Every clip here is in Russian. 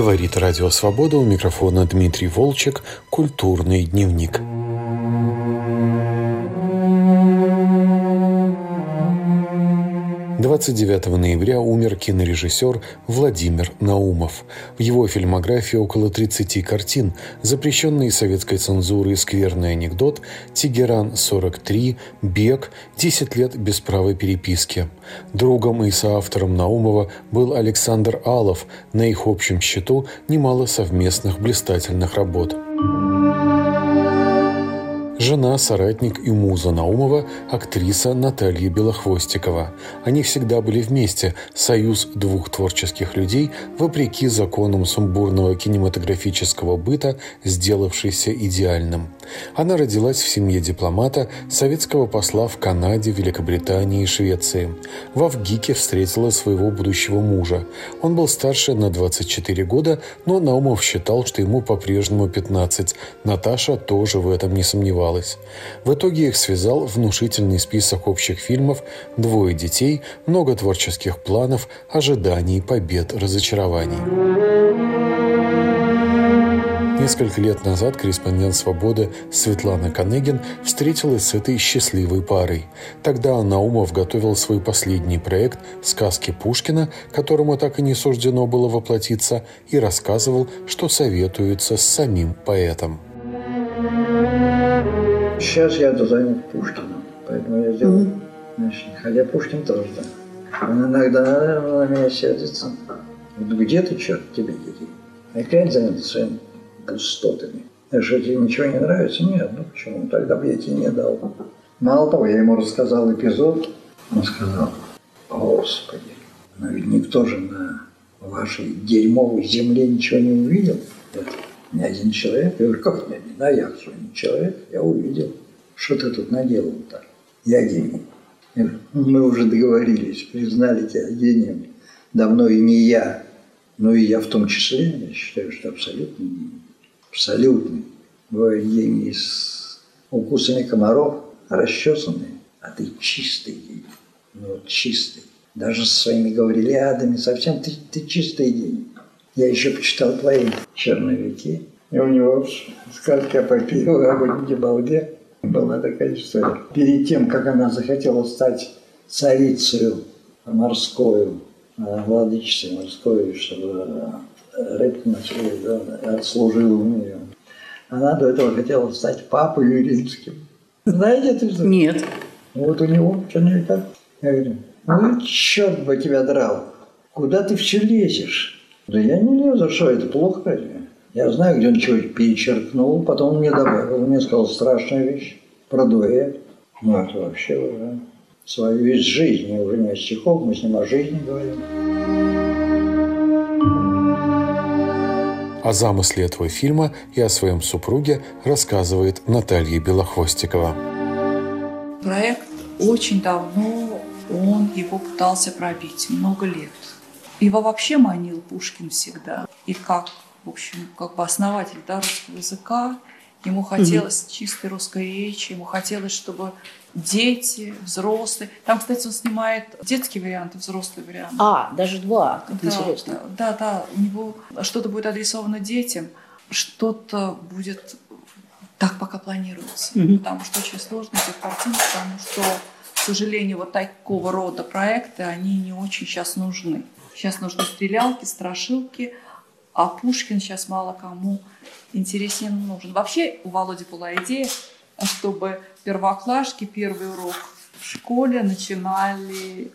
Говорит Радио Свобода у микрофона Дмитрий Волчек. Культурный дневник. 29 ноября умер кинорежиссер Владимир Наумов. В его фильмографии около 30 картин, запрещенные советской цензурой «Скверный анекдот», «Тегеран-43», «Бег», «10 лет без права переписки». Другом и соавтором Наумова был Александр Алов. На их общем счету немало совместных блистательных работ. Жена, соратник и муза Наумова – актриса Наталья Белохвостикова. Они всегда были вместе, союз двух творческих людей, вопреки законам сумбурного кинематографического быта, сделавшийся идеальным. Она родилась в семье дипломата, советского посла в Канаде, Великобритании и Швеции. В Авгике встретила своего будущего мужа. Он был старше на 24 года, но Наумов считал, что ему по-прежнему 15. Наташа тоже в этом не сомневалась оставалось. В итоге их связал внушительный список общих фильмов, двое детей, много творческих планов, ожиданий, побед, разочарований. Несколько лет назад корреспондент «Свободы» Светлана Канегин встретилась с этой счастливой парой. Тогда Наумов готовил свой последний проект «Сказки Пушкина», которому так и не суждено было воплотиться, и рассказывал, что советуется с самим поэтом. Сейчас я занят Пушкиным, поэтому я делаю mm-hmm. значит, Хотя Пушкин тоже, да. Он иногда на меня сердится. Где ты, черт, тебе дети? Опять занят своими пустотами. Что, тебе ничего не нравится? Нет, ну почему? Тогда бы я тебе не дал. Мало того, я ему рассказал эпизод, он сказал, Господи, но ведь никто же на вашей дерьмовой земле ничего не увидел. Ни один человек. Я говорю, как ни один? А я кто? Не человек. Я увидел. Что ты тут наделал-то? Я гений. Я говорю, мы уже договорились, признали тебя гением. Давно и не я, но и я в том числе. Я считаю, что абсолютно гений. Абсолютный. Бывает гений с укусами комаров, расчесанные, а ты чистый гений. Ну, чистый. Даже со своими гаврилиадами совсем ты, ты чистый гений. Я еще почитал твои черновики. И у него сказка эпопея об Балде была такая история. Перед тем, как она захотела стать царицей морскую, э, владычицей морской, чтобы э, рыбку начали, да, отслужил у нее. Она до этого хотела стать папой римским. Знаете это что? Нет. Вот у него черновика. Я говорю, ну черт бы тебя драл, куда ты все лезешь? Да я не лезу, что это плохо разве? Я знаю, где он чего-то перечеркнул, потом он мне добавил, он мне сказал страшную вещь про дуэт. Ну, это вообще уже свою вещь жизни, уже не о стихов, мы с ним о жизни говорим. О замысле этого фильма и о своем супруге рассказывает Наталья Белохвостикова. Проект очень давно, он его пытался пробить, много лет. Его вообще манил Пушкин всегда. И как, в общем, как бы основатель да, русского языка, ему хотелось mm-hmm. чистой русской речи, ему хотелось, чтобы дети, взрослые. Там, кстати, он снимает детский вариант и взрослый вариант. А, даже два, как да, интересно. Да, да, у него что-то будет адресовано детям, что-то будет так пока планируется. Mm-hmm. Потому что очень сложно эти картины, потому что, к сожалению, вот такого рода проекты, они не очень сейчас нужны. Сейчас нужны стрелялки, страшилки, а Пушкин сейчас мало кому интересен нужен. Вообще у Володи была идея, чтобы первоклашки первый урок в школе начинали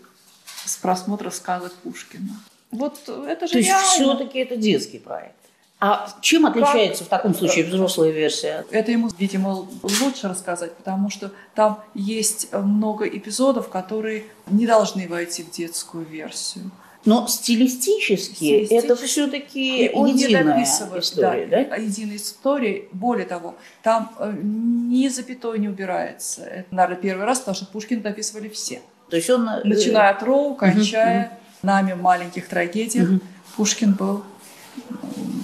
с просмотра сказок Пушкина. Вот это же То есть все-таки это детский проект. А чем отличается как? в таком случае взрослая версия? Это ему, видимо, лучше рассказать, потому что там есть много эпизодов, которые не должны войти в детскую версию. Но стилистически, стилистически это все-таки единая история, да, да? Единая история. Более того, там э, ни запятой не убирается. Это, наверное, первый раз, потому что Пушкин дописывали все. То есть он... Э, Начиная от Роу, кончая угу, нами в маленьких трагедиях, угу. Пушкин был,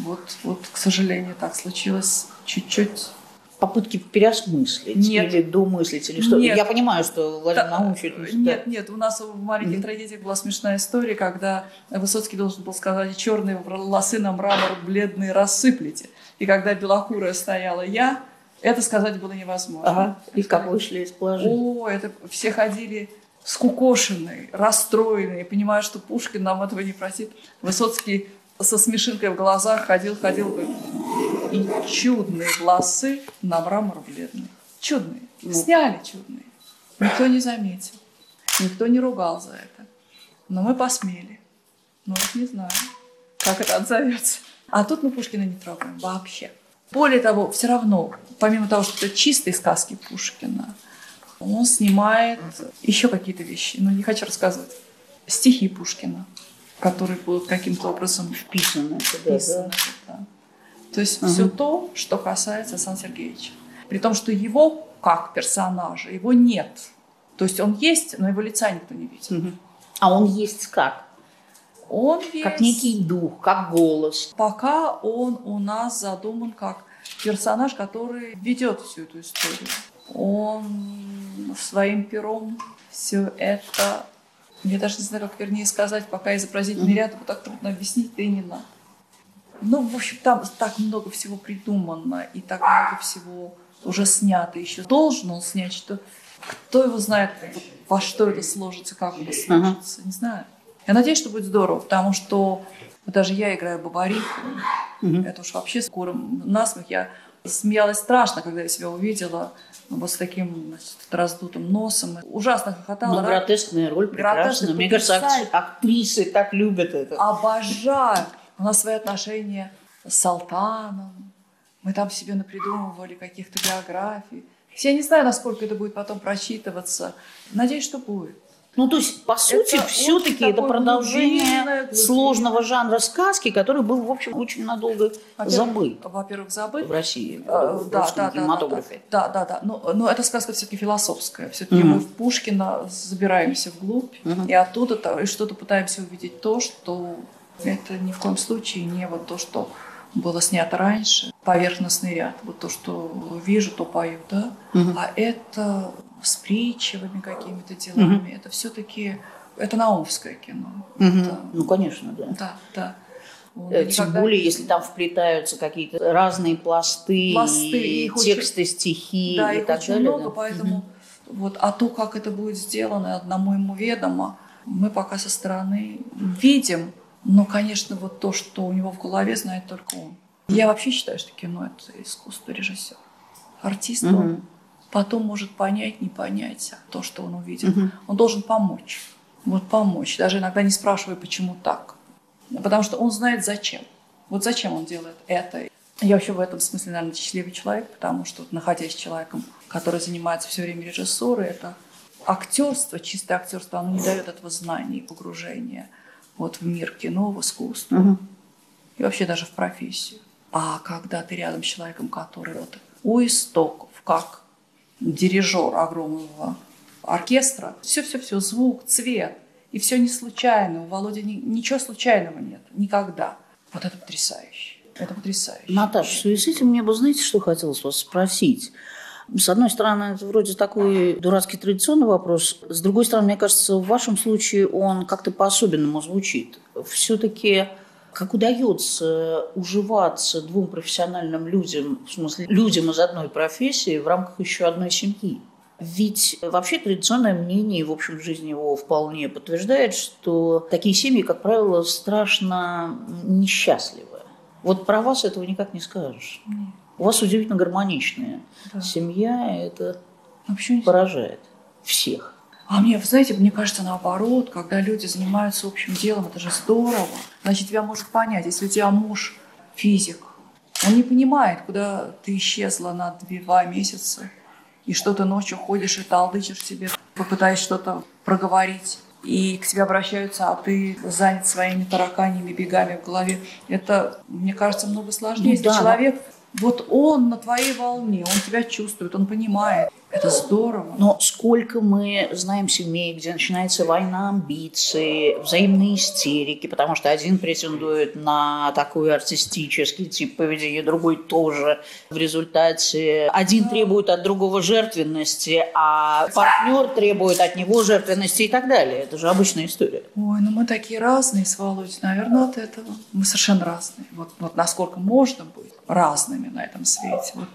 вот, вот, к сожалению, так случилось чуть-чуть попытки переосмыслить нет. или домыслить, или что? Нет. Я понимаю, что Владимир да, Наумович... Это... Нет, нет, у нас в «Маленьких mm-hmm. трагедиях» была смешная история, когда Высоцкий должен был сказать «черные волосы на мрамор бледные рассыплете». И когда белокурая стояла я, это сказать было невозможно. Ага. И как вышли из положения? О, это все ходили скукошенные, расстроенные, понимая, что Пушкин нам этого не простит. Высоцкий со смешинкой в глазах ходил, ходил, и чудные волосы на мрамор бледный. Чудные. Ну. Сняли чудные. Никто не заметил. Никто не ругал за это. Но мы посмели. Ну вот не знаю, как это отзовется. А тут мы Пушкина не трогаем вообще. Более того, все равно, помимо того, что это чистые сказки Пушкина, он снимает еще какие-то вещи, но не хочу рассказывать. Стихи Пушкина, которые будут каким-то образом вписаны. вписаны да. Да. То есть угу. все то, что касается Сан Сергеевича. При том, что его как персонажа, его нет. То есть он есть, но его лица никто не видит. Угу. А он есть как? Он есть... Как некий дух, как голос. Пока он у нас задуман как персонаж, который ведет всю эту историю. Он своим пером все это... Я даже не знаю, как вернее сказать, пока изобразительный ряд, его так трудно объяснить, да и не надо. Ну, в общем, там так много всего придумано, и так много всего уже снято. Еще должен он снять, что кто его знает, во что это сложится, как это сложится, uh-huh. не знаю. Я надеюсь, что будет здорово, потому что даже я играю Бабариху. Uh-huh. Это уж вообще с куром насмех. Я смеялась страшно, когда я себя увидела вот с таким значит, раздутым носом. Ужасно хохотала. Ну, гротескная роль прекрасная. Мне кажется, актрисы так любят это. Обожаю. У нас свои отношения с Салтаном. Мы там себе напридумывали каких-то биографий. Я не знаю, насколько это будет потом прочитываться. Надеюсь, что будет. Ну, то есть, по сути, все-таки это продолжение сложного жанра сказки, который был, в общем, очень надолго забыт. Во-первых, забыт. В России, а, в да, да, кинематографе. Да, да, да. Но, но эта сказка все-таки философская. Все-таки угу. мы в Пушкина забираемся вглубь, угу. и оттуда и что-то пытаемся увидеть то, что это ни в коем случае не вот то, что было снято раньше, поверхностный ряд, вот то, что вижу, то пою, да, угу. а это с притчевыми какими-то делами, угу. это все-таки, это наумское кино. Угу. Это, ну, конечно, да. Да, да. Э, Тем никогда... более, если там вплетаются какие-то разные пласты, пласты и тексты, очень... стихи да, и их так очень далее. много, да. поэтому угу. вот, а то, как это будет сделано, одному ему ведомо, мы пока со стороны видим, но, конечно, вот то, что у него в голове, знает только он. Я вообще считаю, что кино – это искусство режиссера. Артист, угу. он потом может понять, не понять то, что он увидел. Угу. Он должен помочь. Вот помочь. Даже иногда не спрашивая, почему так. Потому что он знает, зачем. Вот зачем он делает это. Я вообще в этом смысле, наверное, счастливый человек, потому что, находясь с человеком, который занимается все время режиссурой, это актерство, чистое актерство, оно не дает этого знания и погружения – вот в мир кино, в искусство угу. и вообще даже в профессию. А когда ты рядом с человеком, который вот у истоков, как дирижер огромного оркестра, все-все-все, звук, цвет, и все не случайно. У Володи ни, ничего случайного нет, никогда. Вот это потрясающе. Это потрясающе. Наташа, в связи с этим мне бы, знаете, что хотелось вас спросить? С одной стороны, это вроде такой дурацкий традиционный вопрос. С другой стороны, мне кажется, в вашем случае он как-то по-особенному звучит. Все-таки как удается уживаться двум профессиональным людям, в смысле людям из одной профессии в рамках еще одной семьи? Ведь вообще традиционное мнение, в общем, жизни его вполне подтверждает, что такие семьи, как правило, страшно несчастливы. Вот про вас этого никак не скажешь. Нет. У вас удивительно гармоничная да. семья, это Вообще поражает всех. А мне, вы знаете, мне кажется, наоборот, когда люди занимаются общим делом, это же здорово. Значит, тебя может понять, если у тебя муж физик, он не понимает, куда ты исчезла на два месяца, и что ты ночью ходишь и талдычишь себе, попытаешься что-то проговорить, и к тебе обращаются, а ты занят своими тараканьями, бегами в голове. Это, мне кажется, много сложнее. Ну, если да. человек вот он на твоей волне, он тебя чувствует, он понимает. Это здорово. Но сколько мы знаем семей, где начинается война амбиций, взаимные истерики, потому что один претендует на такой артистический тип поведения, другой тоже. В результате один требует от другого жертвенности, а партнер требует от него жертвенности и так далее. Это же обычная история. Ой, ну мы такие разные с Володей, наверное, от этого. Мы совершенно разные. Вот, вот насколько можно быть разными на этом свете. Вот,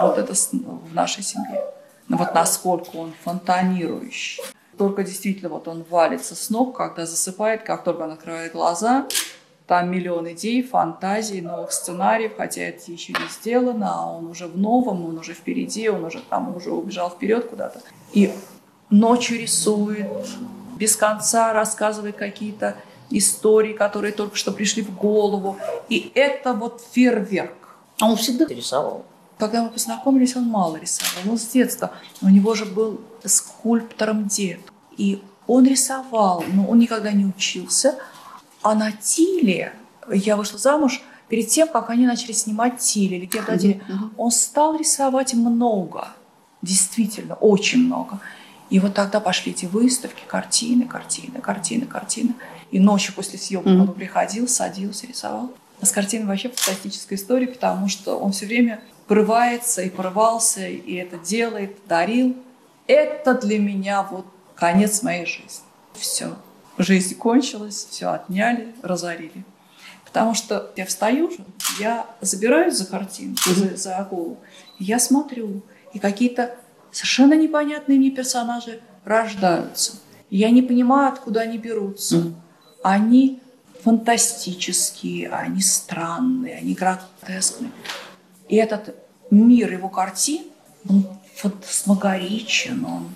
вот это в нашей семье. Но вот насколько он фонтанирующий. Только действительно вот он валится с ног, когда засыпает, как только он открывает глаза, там миллион идей, фантазий, новых сценариев, хотя это еще не сделано, а он уже в новом, он уже впереди, он уже там уже убежал вперед куда-то. И ночью рисует, без конца рассказывает какие-то истории, которые только что пришли в голову. И это вот фейерверк. А он всегда рисовал. Когда мы познакомились, он мало рисовал. Он с детства. У него же был скульптором дед. И он рисовал, но он никогда не учился. А на Тиле, я вышла замуж, перед тем, как они начали снимать Тиле, легенда о Тиле, он стал рисовать много. Действительно, очень много. И вот тогда пошли эти выставки, картины, картины, картины, картины. И ночью после съемок mm-hmm. он приходил, садился, рисовал. А с картиной вообще фантастическая история, потому что он все время порывается и порывался, и это делает, дарил. Это для меня вот конец моей жизни. Все. Жизнь кончилась, все отняли, разорили. Потому что я встаю, я забираюсь за картину, mm-hmm. за, за голову, я смотрю, и какие-то совершенно непонятные мне персонажи рождаются. Я не понимаю, откуда они берутся. Mm-hmm. Они фантастические, они странные, они гротескные. И этот мир его картин, он фантасмагоричен, он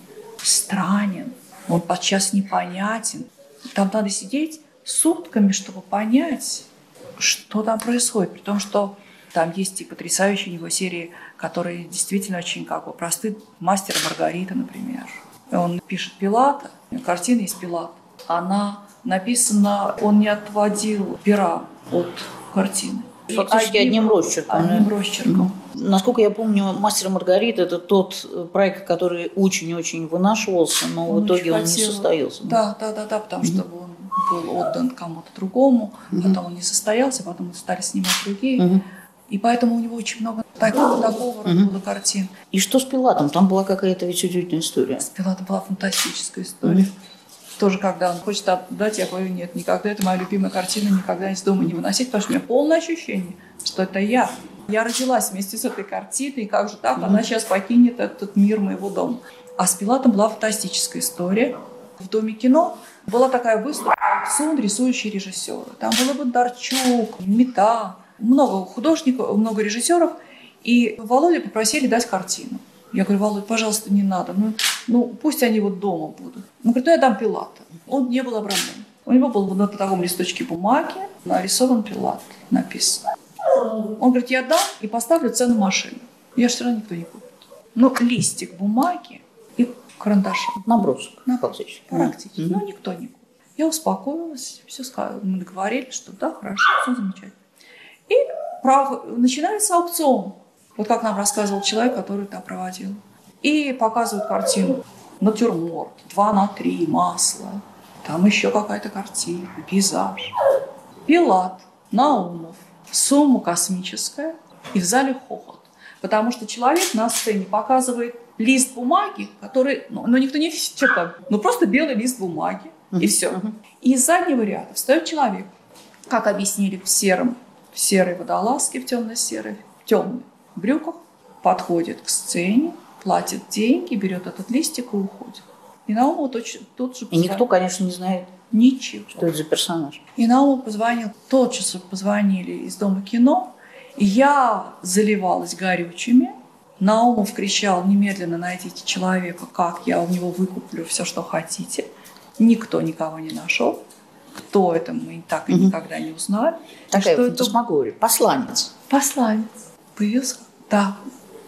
странен, он подчас непонятен. Там надо сидеть сутками, чтобы понять, что там происходит. При том, что там есть и потрясающие его серии, которые действительно очень как бы просты. «Мастер Маргарита», например. Он пишет Пилата, картина из Пилата. Она написана, он не отводил пера от картины. Фактически одним, одним росчерком. Одним да? росчерком. Насколько я помню, «Мастер Маргарита» – это тот э, проект, который очень-очень вынашивался, но он в итоге он не состоялся. Да, да, да, да, потому mm-hmm. что он был отдан кому-то другому, mm-hmm. потом он не состоялся, потом стали снимать другие. Mm-hmm. И поэтому у него очень много такого, такого рода mm-hmm. картин. И что с Пилатом? Там была какая-то ведь удивительная история. С Пилатом была фантастическая история. Mm-hmm тоже, когда он хочет отдать, я говорю, нет, никогда, это моя любимая картина, никогда из дома не выносить, потому что у меня полное ощущение, что это я. Я родилась вместе с этой картиной, и как же так, mm-hmm. она сейчас покинет этот мир моего дома. А с Пилатом была фантастическая история. В Доме кино была такая выставка «Аукцион рисующие режиссеры». Там был Бондарчук, Мета, много художников, много режиссеров. И Володя попросили дать картину. Я говорю, Володь, пожалуйста, не надо. Ну, ну пусть они вот дома будут. Он говорит, ну я дам Пилата. Он не был обрамлен. У него был на таком листочке бумаги нарисован Пилат, написано. Он говорит, я дам и поставлю цену машины. Я все равно никто не купит. Ну, листик бумаги и карандаш. Набросок. Набросок. Практически. Mm-hmm. Ну, никто не купит. Я успокоилась, все сказала. Мы договорились, что да, хорошо, все замечательно. И прав... начинается аукцион. Вот как нам рассказывал человек, который там проводил. И показывают картину. Натюрморт, 2 на 3, масло. Там еще какая-то картина, пейзаж. Пилат, Наумов, сумма космическая. И в зале хохот. Потому что человек на сцене показывает лист бумаги, который, ну, ну никто не что там, ну просто белый лист бумаги, и все. И из заднего ряда встает человек, как объяснили в сером, в серой водолазке, в темно-серой, в темной брюках, подходит к сцене, платит деньги, берет этот листик и уходит. И Науму точно, тут же позвонил. И никто, конечно, не знает, Ничего. Что это за персонаж? И Науму позвонил, тотчас позвонили из Дома кино. И я заливалась горючими. Наумов кричал, немедленно найдите человека, как я у него выкуплю все, что хотите. Никто никого не нашел. Кто это, мы так и угу. никогда не узнали. Такая что. Это... Посланец. Посланец. Появился да,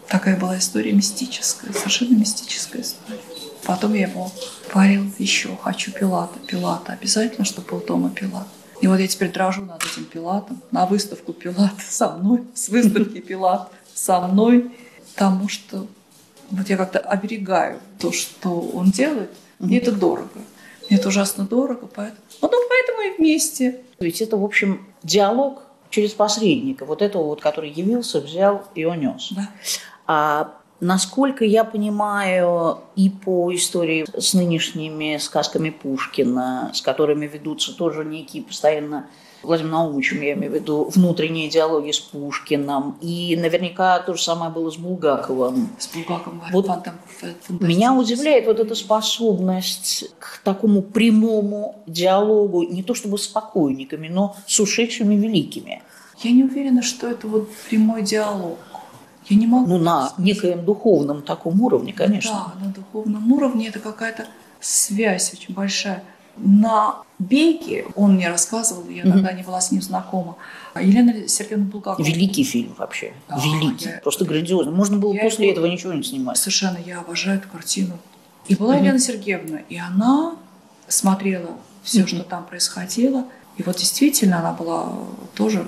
такая была история мистическая, совершенно мистическая история. Потом я его говорил еще, хочу Пилата, Пилата, обязательно, чтобы был дома Пилат. И вот я теперь дрожу над этим Пилатом, на выставку Пилата со мной, с выставки Пилат со мной, потому что Вот я как-то оберегаю то, что он делает. Мне это дорого. Мне это ужасно дорого, поэтому... Ну, поэтому и вместе. Ведь это, в общем, диалог через посредника. Вот этого вот, который явился, взял и унес. Да. А насколько я понимаю, и по истории с нынешними сказками Пушкина, с которыми ведутся тоже некие постоянно Владимир Наумовичем, я имею в виду, внутренние диалоги с Пушкиным. И наверняка то же самое было с Булгаковым. С Булгаковым. Вот меня удивляет вот эта способность к такому прямому диалогу, не то чтобы с покойниками, но с ушедшими великими. Я не уверена, что это вот прямой диалог. Я не могу. Ну, на некоем духовном таком уровне, конечно. Да, на духовном уровне это какая-то связь очень большая. На «Бейке» он мне рассказывал, я тогда не была с ним знакома. Елена Сергеевна Булгакова. Великий фильм вообще. Да, Великий. Я... Просто грандиозный. Можно было я после его... этого ничего не снимать. Совершенно. Я обожаю эту картину. И была угу. Елена Сергеевна, и она смотрела все, угу. что там происходило. И вот действительно она была тоже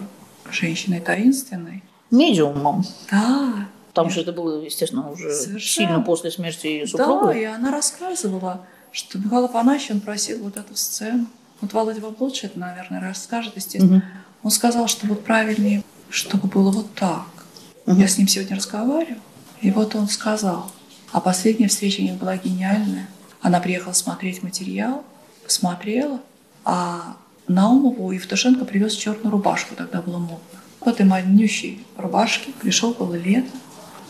женщиной таинственной. Медиумом. Да. Там же это было, естественно, уже Совершенно. сильно после смерти супруга. Да, и она рассказывала что Михаил Афанасьевич, просил вот эту сцену. Вот Володя вам лучше это, наверное, расскажет, естественно. Угу. Он сказал, что вот правильнее, чтобы было вот так. Угу. Я с ним сегодня разговариваю, и вот он сказал. А последняя встреча у них была гениальная. Она приехала смотреть материал, посмотрела, а Наумову Евтушенко привез черную рубашку, тогда было модно. В этой манющей рубашке пришел было лето,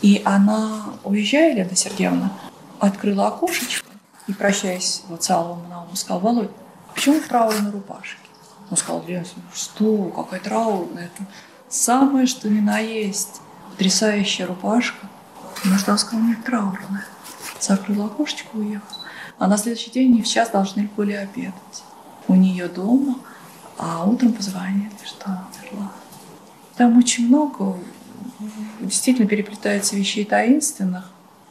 и она, уезжая, Лена Сергеевна, открыла окошечко, и, прощаясь на он сказал, Володь, почему в траурной рубашке? Он сказал, Лена, что, какая траурная? Это самое, что ни на есть. Потрясающая рубашка. Ну что, он сказал, нет, траурная. Закрыла окошечко и уехал. А на следующий день они в час должны были обедать. У нее дома, а утром позвонили, что она умерла. Там очень много действительно переплетается вещей таинственных,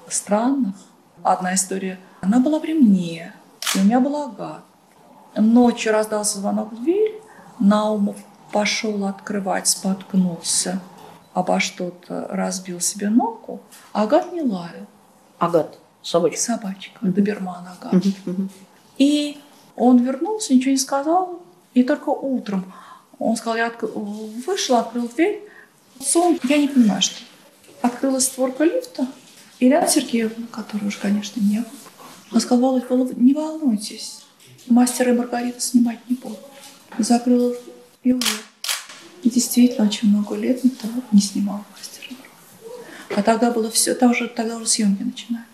странных. Одна история – она была при мне, и у меня был агат. Ночью раздался звонок в дверь, Наумов пошел открывать, споткнулся обо что-то, разбил себе ногу, Агат не лаял. Агат, собачка? Собачка, mm-hmm. доберман Агат. Mm-hmm. И он вернулся, ничего не сказал, и только утром он сказал, я отк... вышел, открыл дверь, сон, я не понимаю, что. Открылась створка лифта, и Илья Сергеевна, которой уже, конечно, не было, он сказал, не волнуйтесь, мастера и Маргарита снимать не буду. Закрыл и уехал. И действительно, очень много лет никто не снимал мастера А тогда было все, тогда уже, тогда уже съемки начинали.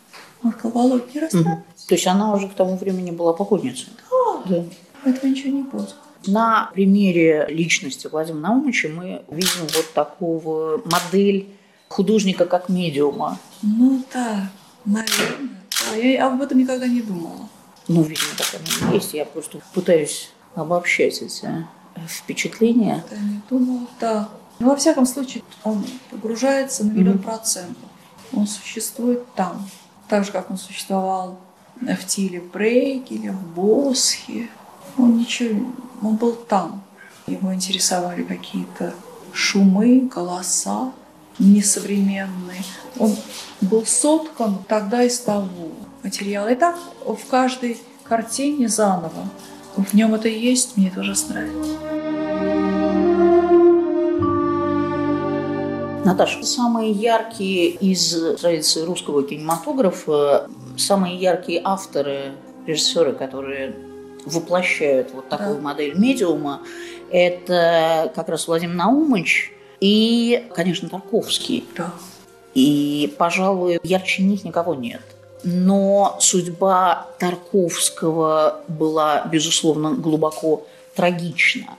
Он сказал, Володь, не расстраивайся. Угу. То есть она уже к тому времени была покойницей? Да. да. Этого ничего не будет. На примере личности Владимира Наумовича мы видим вот такого модель художника как медиума. Ну да, наверное. А я об этом никогда не думала. Ну, видимо, так оно и есть. Я просто пытаюсь обобщать эти впечатления. Да, не думала, да. Но во всяком случае, он погружается на миллион mm-hmm. процентов. Он существует там. Так же, как он существовал в Тиле или в Босхе. Он ничего, он был там. Его интересовали какие-то шумы, голоса несовременные. Он был соткан тогда из того материала. И так в каждой картине заново. В нем это есть, мне тоже нравится. Наташа, самые яркие из традиции русского кинематографа, самые яркие авторы, режиссеры, которые воплощают вот такую да. модель медиума, это как раз Владимир Наумович и, конечно, Тарковский. Да. И, пожалуй, ярче них никого нет. Но судьба Тарковского была, безусловно, глубоко трагична.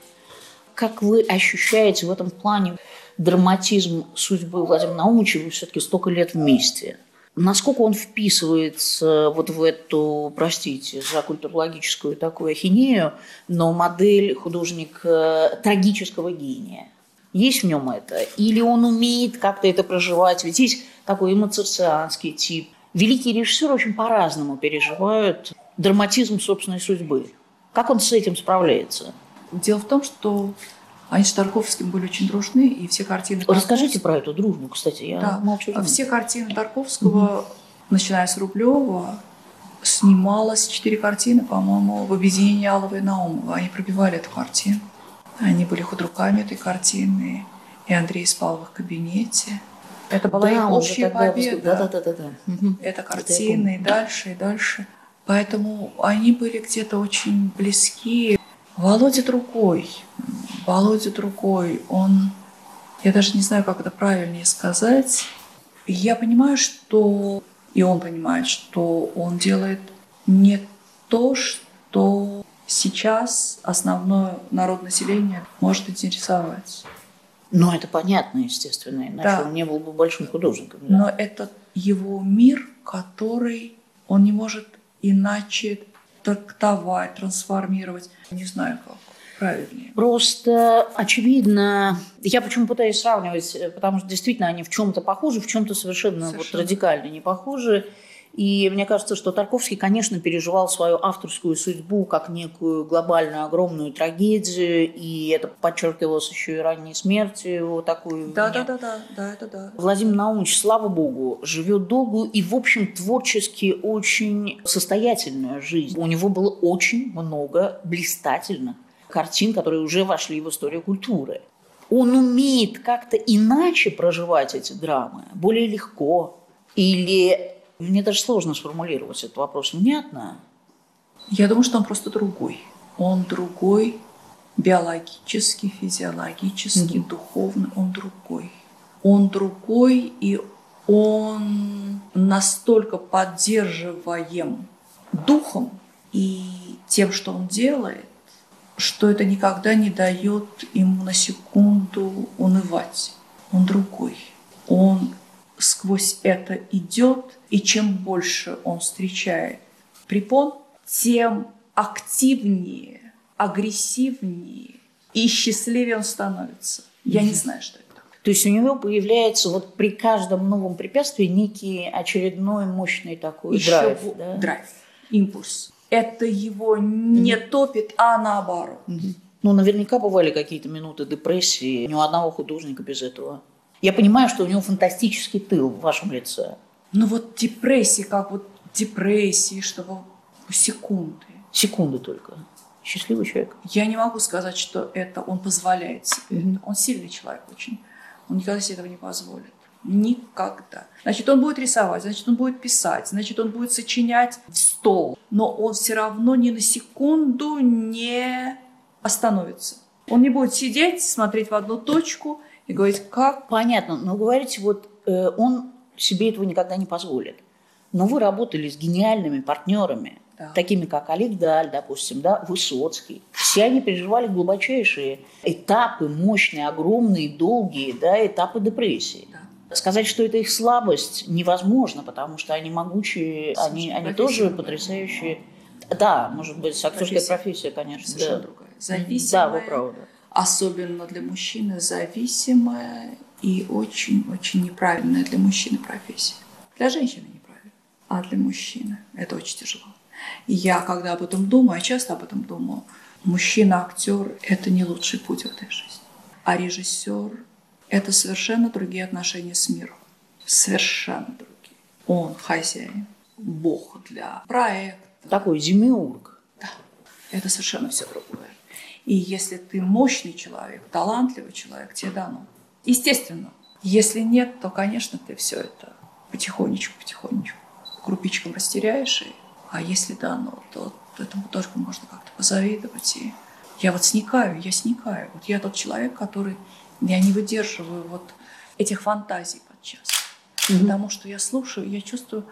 Как вы ощущаете в этом плане драматизм судьбы Владимира Наумовича? Вы все-таки столько лет вместе. Насколько он вписывается вот в эту, простите, за культурологическую такую ахинею, но модель художника трагического гения? Есть в нем это? Или он умеет как-то это проживать? Ведь есть такой эмоциональский тип. Великие режиссеры очень по-разному переживают драматизм собственной судьбы. Как он с этим справляется? Дело в том, что они с Тарковским были очень дружны, и все картины... Расскажите про эту дружбу, кстати, я да. молчу. Все картины Тарковского угу. начиная с Рублева, снималось четыре картины, по-моему, в объединении Алова и Наумова. Они пробивали эту картину. Они были худруками этой картины, и Андрей спал в их кабинете. Это была да, их общая победа. Да, да, да, да, да. Это картины, и дальше, и дальше. Поэтому они были где-то очень близки. Володя другой. Володя другой. Он, я даже не знаю, как это правильнее сказать. Я понимаю, что и он понимает, что он делает не то, что сейчас основное народ населения может интересовать. Ну, это понятно, естественно, иначе да. он не был бы большим художником. Да. Но это его мир, который он не может иначе трактовать, трансформировать. Не знаю как правильнее. Просто очевидно, я почему пытаюсь сравнивать, потому что действительно они в чем-то похожи, в чем-то совершенно, совершенно. Вот радикально не похожи. И мне кажется, что Тарковский, конечно, переживал свою авторскую судьбу как некую глобальную огромную трагедию, и это подчеркивалось еще и ранней смертью, вот такую. Да, да, да, да, да, это да. Владимир Наумович, слава богу, живет долгую и, в общем, творчески очень состоятельную жизнь. У него было очень много блистательных картин, которые уже вошли в историю культуры. Он умеет как-то иначе проживать эти драмы, более легко. Или мне даже сложно сформулировать этот вопрос внятно. Я думаю, что он просто другой. Он другой биологически, физиологически, mm-hmm. духовно. Он другой. Он другой, и он настолько поддерживаем духом и тем, что он делает, что это никогда не дает ему на секунду унывать. Он другой. Он сквозь это идет, и чем больше он встречает препон, тем активнее, агрессивнее и счастливее он становится. Я не знаю, что это. То есть у него появляется вот при каждом новом препятствии некий очередной мощный такой Еще драйв. Да? Драйв, импульс это его не mm-hmm. топит, а наоборот. Mm-hmm. Ну, наверняка бывали какие-то минуты депрессии. Ни у одного художника без этого. Я понимаю, что у него фантастический тыл в вашем лице. Ну вот депрессии, как вот депрессии, чтобы секунды. Секунды только. Счастливый человек. Я не могу сказать, что это он позволяет себе. Mm-hmm. Он сильный человек очень. Он никогда себе этого не позволит. Никогда. Значит, он будет рисовать, значит, он будет писать, значит, он будет сочинять в стол. Но он все равно ни на секунду не остановится. Он не будет сидеть, смотреть в одну точку и говорить, как... Понятно, но говорите, вот э, он себе этого никогда не позволит. Но вы работали с гениальными партнерами, да. такими как Олег Даль, допустим, да, Высоцкий. Все они переживали глубочайшие этапы, мощные, огромные, долгие да, этапы депрессии. Да. Сказать, что это их слабость, невозможно, потому что они могучие, они, они тоже потрясающие. Да, может быть, актерская профессия, профессия конечно. Совершенно да. другая. Зависимая. Да, вы правы. Особенно для мужчины зависимая и очень-очень неправильная для мужчины профессия. Для женщины неправильно, а для мужчины это очень тяжело. И я, когда об этом думаю, я часто об этом думаю, мужчина-актер – это не лучший путь в этой жизни. А режиссер это совершенно другие отношения с миром. Совершенно другие. Он хозяин, бог для проекта. Такой демиург. Да. Это совершенно все другое. И если ты мощный человек, талантливый человек, тебе дано. Естественно. Если нет, то, конечно, ты все это потихонечку-потихонечку крупичком растеряешь. И, а если дано, то этому тоже можно как-то позавидовать. И я вот сникаю, я сникаю. Вот я тот человек, который я не выдерживаю вот этих фантазий подчас. Mm-hmm. Потому что я слушаю, я чувствую,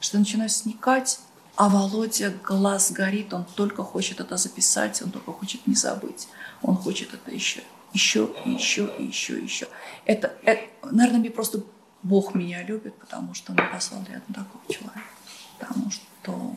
что начинаю сникать, а Володя глаз горит, он только хочет это записать, он только хочет не забыть. Он хочет это еще, еще, еще, еще, еще. Это, это, наверное, мне просто Бог меня любит, потому что он послал рядом такого человека. Потому что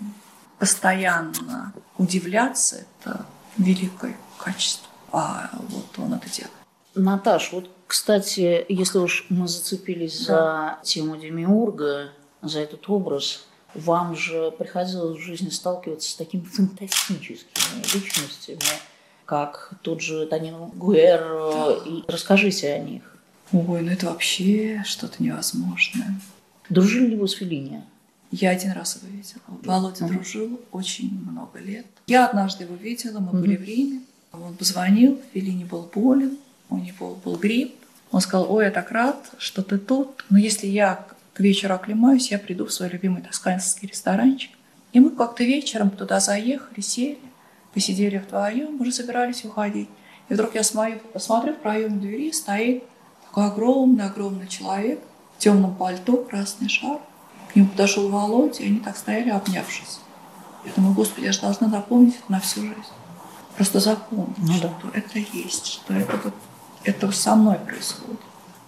постоянно удивляться – это великое качество. А вот он это делает. Наташ, вот, кстати, если уж мы зацепились да. за тему Демиурга, за этот образ, вам же приходилось в жизни сталкиваться с такими фантастическими личностями, как тот же Танин Гуэр. Да. И расскажите о них. Ой, ну это вообще что-то невозможное. Дружили ли вы с Феллини? Я один раз его видела. Володя дружил очень много лет. Я однажды его видела, мы были в Риме. Он позвонил, Филини был болен, у него был грипп. Он сказал, ой, я так рад, что ты тут, но если я к вечеру оклемаюсь, я приду в свой любимый тосканский ресторанчик. И мы как-то вечером туда заехали, сели, посидели вдвоем, уже собирались уходить. И вдруг я смотрю, посмотрю в проем двери, стоит такой огромный-огромный человек в темном пальто, красный шар. К нему подошел Володя, и они так стояли, обнявшись. Я думаю, господи, я же должна запомнить это на всю жизнь. Просто запомнить, ну, что да. это есть, что это вот это со мной происходит.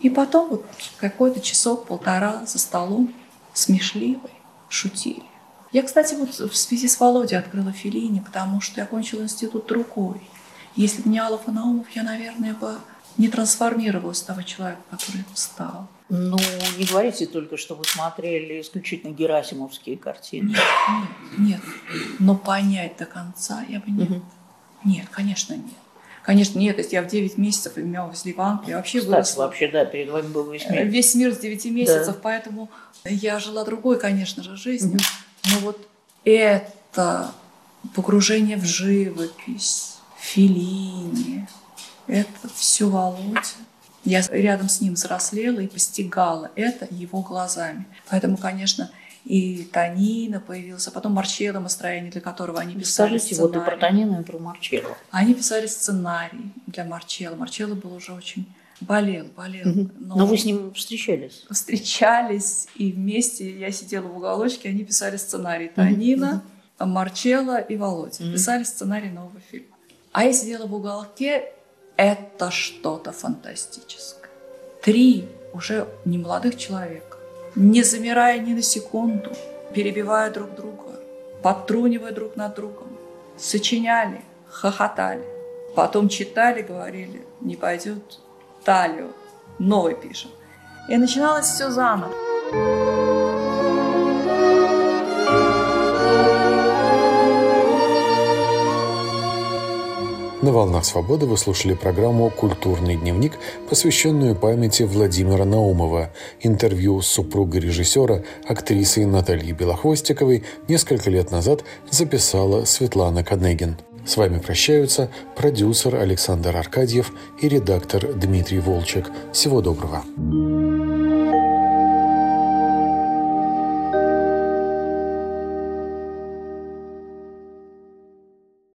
И потом вот какой-то часок, полтора за столом смешливый, шутили. Я, кстати, вот в связи с Володей открыла Филини, потому что я кончила институт другой. Если бы не Аллов и Наумов, я, наверное, бы не трансформировалась в того человека, который стал. Ну, не говорите только, что вы смотрели исключительно герасимовские картины. Нет, нет, нет. Но понять до конца я бы не... Угу. Нет, конечно, нет. Конечно, нет, то есть я в 9 месяцев имелась в Англии, вообще Кстати, выросла. вообще, да, перед вами был весь мир. Весь мир с 9 месяцев, да. поэтому я жила другой, конечно же, жизнью. Угу. Но вот это погружение в живопись, Филини, это все Володя. Я рядом с ним взрослела и постигала это его глазами. Поэтому, конечно, и Танина появился, а потом Марчелло Мастрояни, для которого они писали Скажите, сценарий. вот и про Танину, и про Марчелло. Они писали сценарий для Марчелло. Марчелло был уже очень болел, болел. Угу. Но, но вы с ним встречались? Встречались, и вместе я сидела в уголочке, они писали сценарий. Танина, угу. Марчелло и Володя. Угу. Писали сценарий нового фильма. А я сидела в уголке, это что-то фантастическое. Три уже не молодых человека не замирая ни на секунду, перебивая друг друга, подтрунивая друг над другом, сочиняли, хохотали, потом читали, говорили, не пойдет, талию, новый пишем. И начиналось все заново. На «Волнах свободы» вы слушали программу «Культурный дневник», посвященную памяти Владимира Наумова. Интервью с супругой режиссера, актрисой Натальей Белохвостиковой несколько лет назад записала Светлана Каднегин. С вами прощаются продюсер Александр Аркадьев и редактор Дмитрий Волчек. Всего доброго.